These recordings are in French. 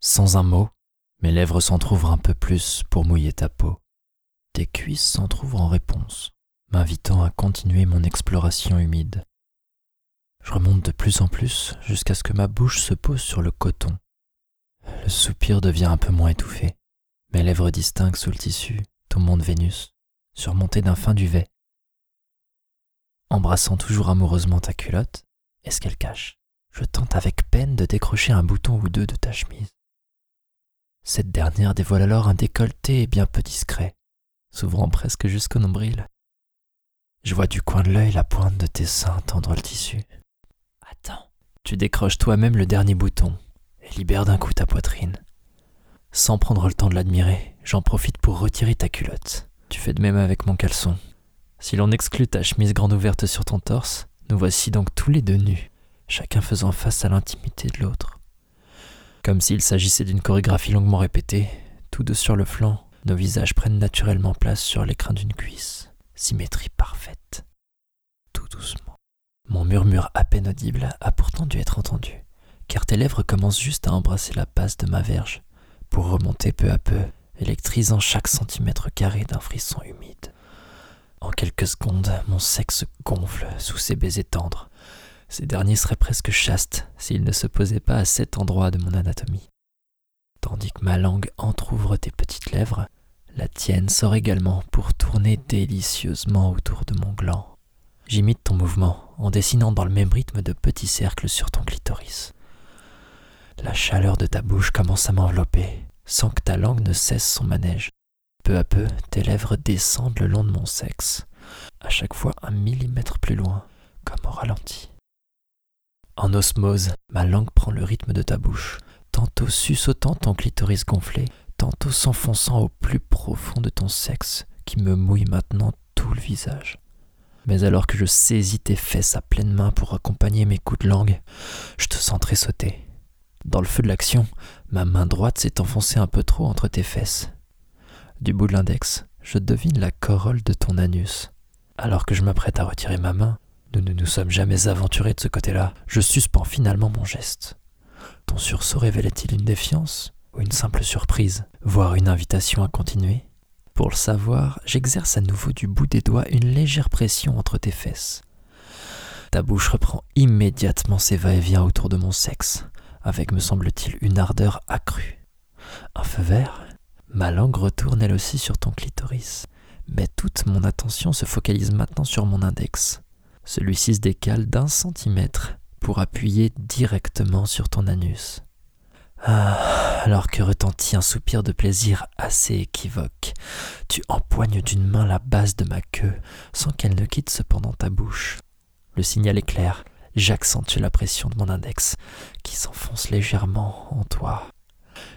Sans un mot, mes lèvres s'entr'ouvrent un peu plus pour mouiller ta peau. Tes cuisses s'entr'ouvrent en réponse, m'invitant à continuer mon exploration humide. Je remonte de plus en plus jusqu'à ce que ma bouche se pose sur le coton. Le soupir devient un peu moins étouffé. Mes lèvres distinguent sous le tissu ton monde Vénus, surmonté d'un fin duvet. Embrassant toujours amoureusement ta culotte, est-ce qu'elle cache? Je tente avec peine de décrocher un bouton ou deux de ta chemise. Cette dernière dévoile alors un décolleté bien peu discret, s'ouvrant presque jusqu'au nombril. Je vois du coin de l'œil la pointe de tes seins tendre le tissu. Attends, tu décroches toi-même le dernier bouton et libères d'un coup ta poitrine. Sans prendre le temps de l'admirer, j'en profite pour retirer ta culotte. Tu fais de même avec mon caleçon. Si l'on exclut ta chemise grande ouverte sur ton torse, nous voici donc tous les deux nus, chacun faisant face à l'intimité de l'autre. Comme s'il s'agissait d'une chorégraphie longuement répétée, tous deux sur le flanc, nos visages prennent naturellement place sur l'écrin d'une cuisse. Symétrie parfaite. Tout doucement. Mon murmure à peine audible a pourtant dû être entendu, car tes lèvres commencent juste à embrasser la base de ma verge, pour remonter peu à peu, électrisant chaque centimètre carré d'un frisson humide. En quelques secondes, mon sexe gonfle sous ces baisers tendres, ces derniers seraient presque chastes s'ils ne se posaient pas à cet endroit de mon anatomie. Tandis que ma langue entr'ouvre tes petites lèvres, la tienne sort également pour tourner délicieusement autour de mon gland. J'imite ton mouvement en dessinant dans le même rythme de petits cercles sur ton clitoris. La chaleur de ta bouche commence à m'envelopper, sans que ta langue ne cesse son manège. Peu à peu, tes lèvres descendent le long de mon sexe, à chaque fois un millimètre plus loin, comme au ralenti. En osmose, ma langue prend le rythme de ta bouche, tantôt suçotant ton clitoris gonflé, tantôt s'enfonçant au plus profond de ton sexe, qui me mouille maintenant tout le visage. Mais alors que je saisis tes fesses à pleine main pour accompagner mes coups de langue, je te sens sauter. Dans le feu de l'action, ma main droite s'est enfoncée un peu trop entre tes fesses. Du bout de l'index, je devine la corolle de ton anus. Alors que je m'apprête à retirer ma main, nous ne nous sommes jamais aventurés de ce côté-là. Je suspends finalement mon geste. Ton sursaut révélait-il une défiance ou une simple surprise, voire une invitation à continuer? Pour le savoir, j'exerce à nouveau du bout des doigts une légère pression entre tes fesses. Ta bouche reprend immédiatement ses va-et-vient autour de mon sexe, avec, me semble-t-il, une ardeur accrue. Un feu vert Ma langue retourne elle aussi sur ton clitoris, mais toute mon attention se focalise maintenant sur mon index. Celui-ci se décale d'un centimètre pour appuyer directement sur ton anus. Ah, alors que retentit un soupir de plaisir assez équivoque, tu empoignes d'une main la base de ma queue sans qu'elle ne quitte cependant ta bouche. Le signal est clair, j'accentue la pression de mon index qui s'enfonce légèrement en toi.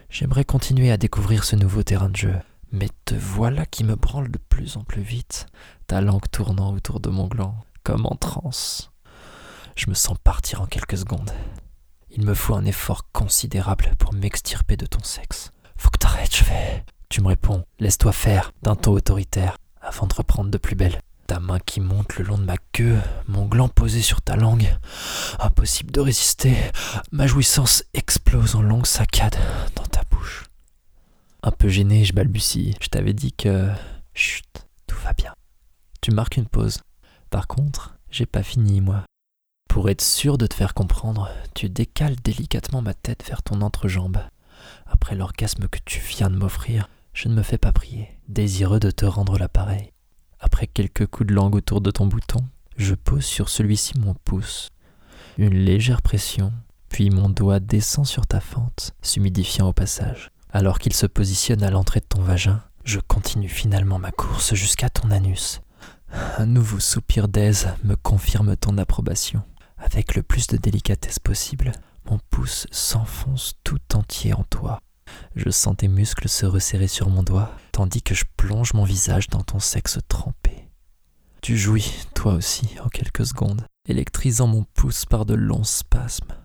J'aimerais continuer à découvrir ce nouveau terrain de jeu, mais te voilà qui me branle de plus en plus vite, ta langue tournant autour de mon gland comme en transe. Je me sens partir en quelques secondes. Il me faut un effort considérable pour m'extirper de ton sexe. Faut que t'arrêtes, je vais. Tu me réponds, laisse-toi faire, d'un ton autoritaire, avant de reprendre de plus belle. Ta main qui monte le long de ma queue, mon gland posé sur ta langue. Impossible de résister. Ma jouissance explose en longues saccades dans ta bouche. Un peu gêné, je balbutie. Je t'avais dit que. Chut, tout va bien. Tu marques une pause. Par contre, j'ai pas fini, moi. Pour être sûr de te faire comprendre, tu décales délicatement ma tête vers ton entrejambe. Après l'orgasme que tu viens de m'offrir, je ne me fais pas prier, désireux de te rendre l'appareil. Après quelques coups de langue autour de ton bouton, je pose sur celui-ci mon pouce. Une légère pression, puis mon doigt descend sur ta fente, s'humidifiant au passage. Alors qu'il se positionne à l'entrée de ton vagin, je continue finalement ma course jusqu'à ton anus, un nouveau soupir d'aise me confirme ton approbation. Avec le plus de délicatesse possible, mon pouce s'enfonce tout entier en toi. Je sens tes muscles se resserrer sur mon doigt, tandis que je plonge mon visage dans ton sexe trempé. Tu jouis, toi aussi, en quelques secondes, électrisant mon pouce par de longs spasmes.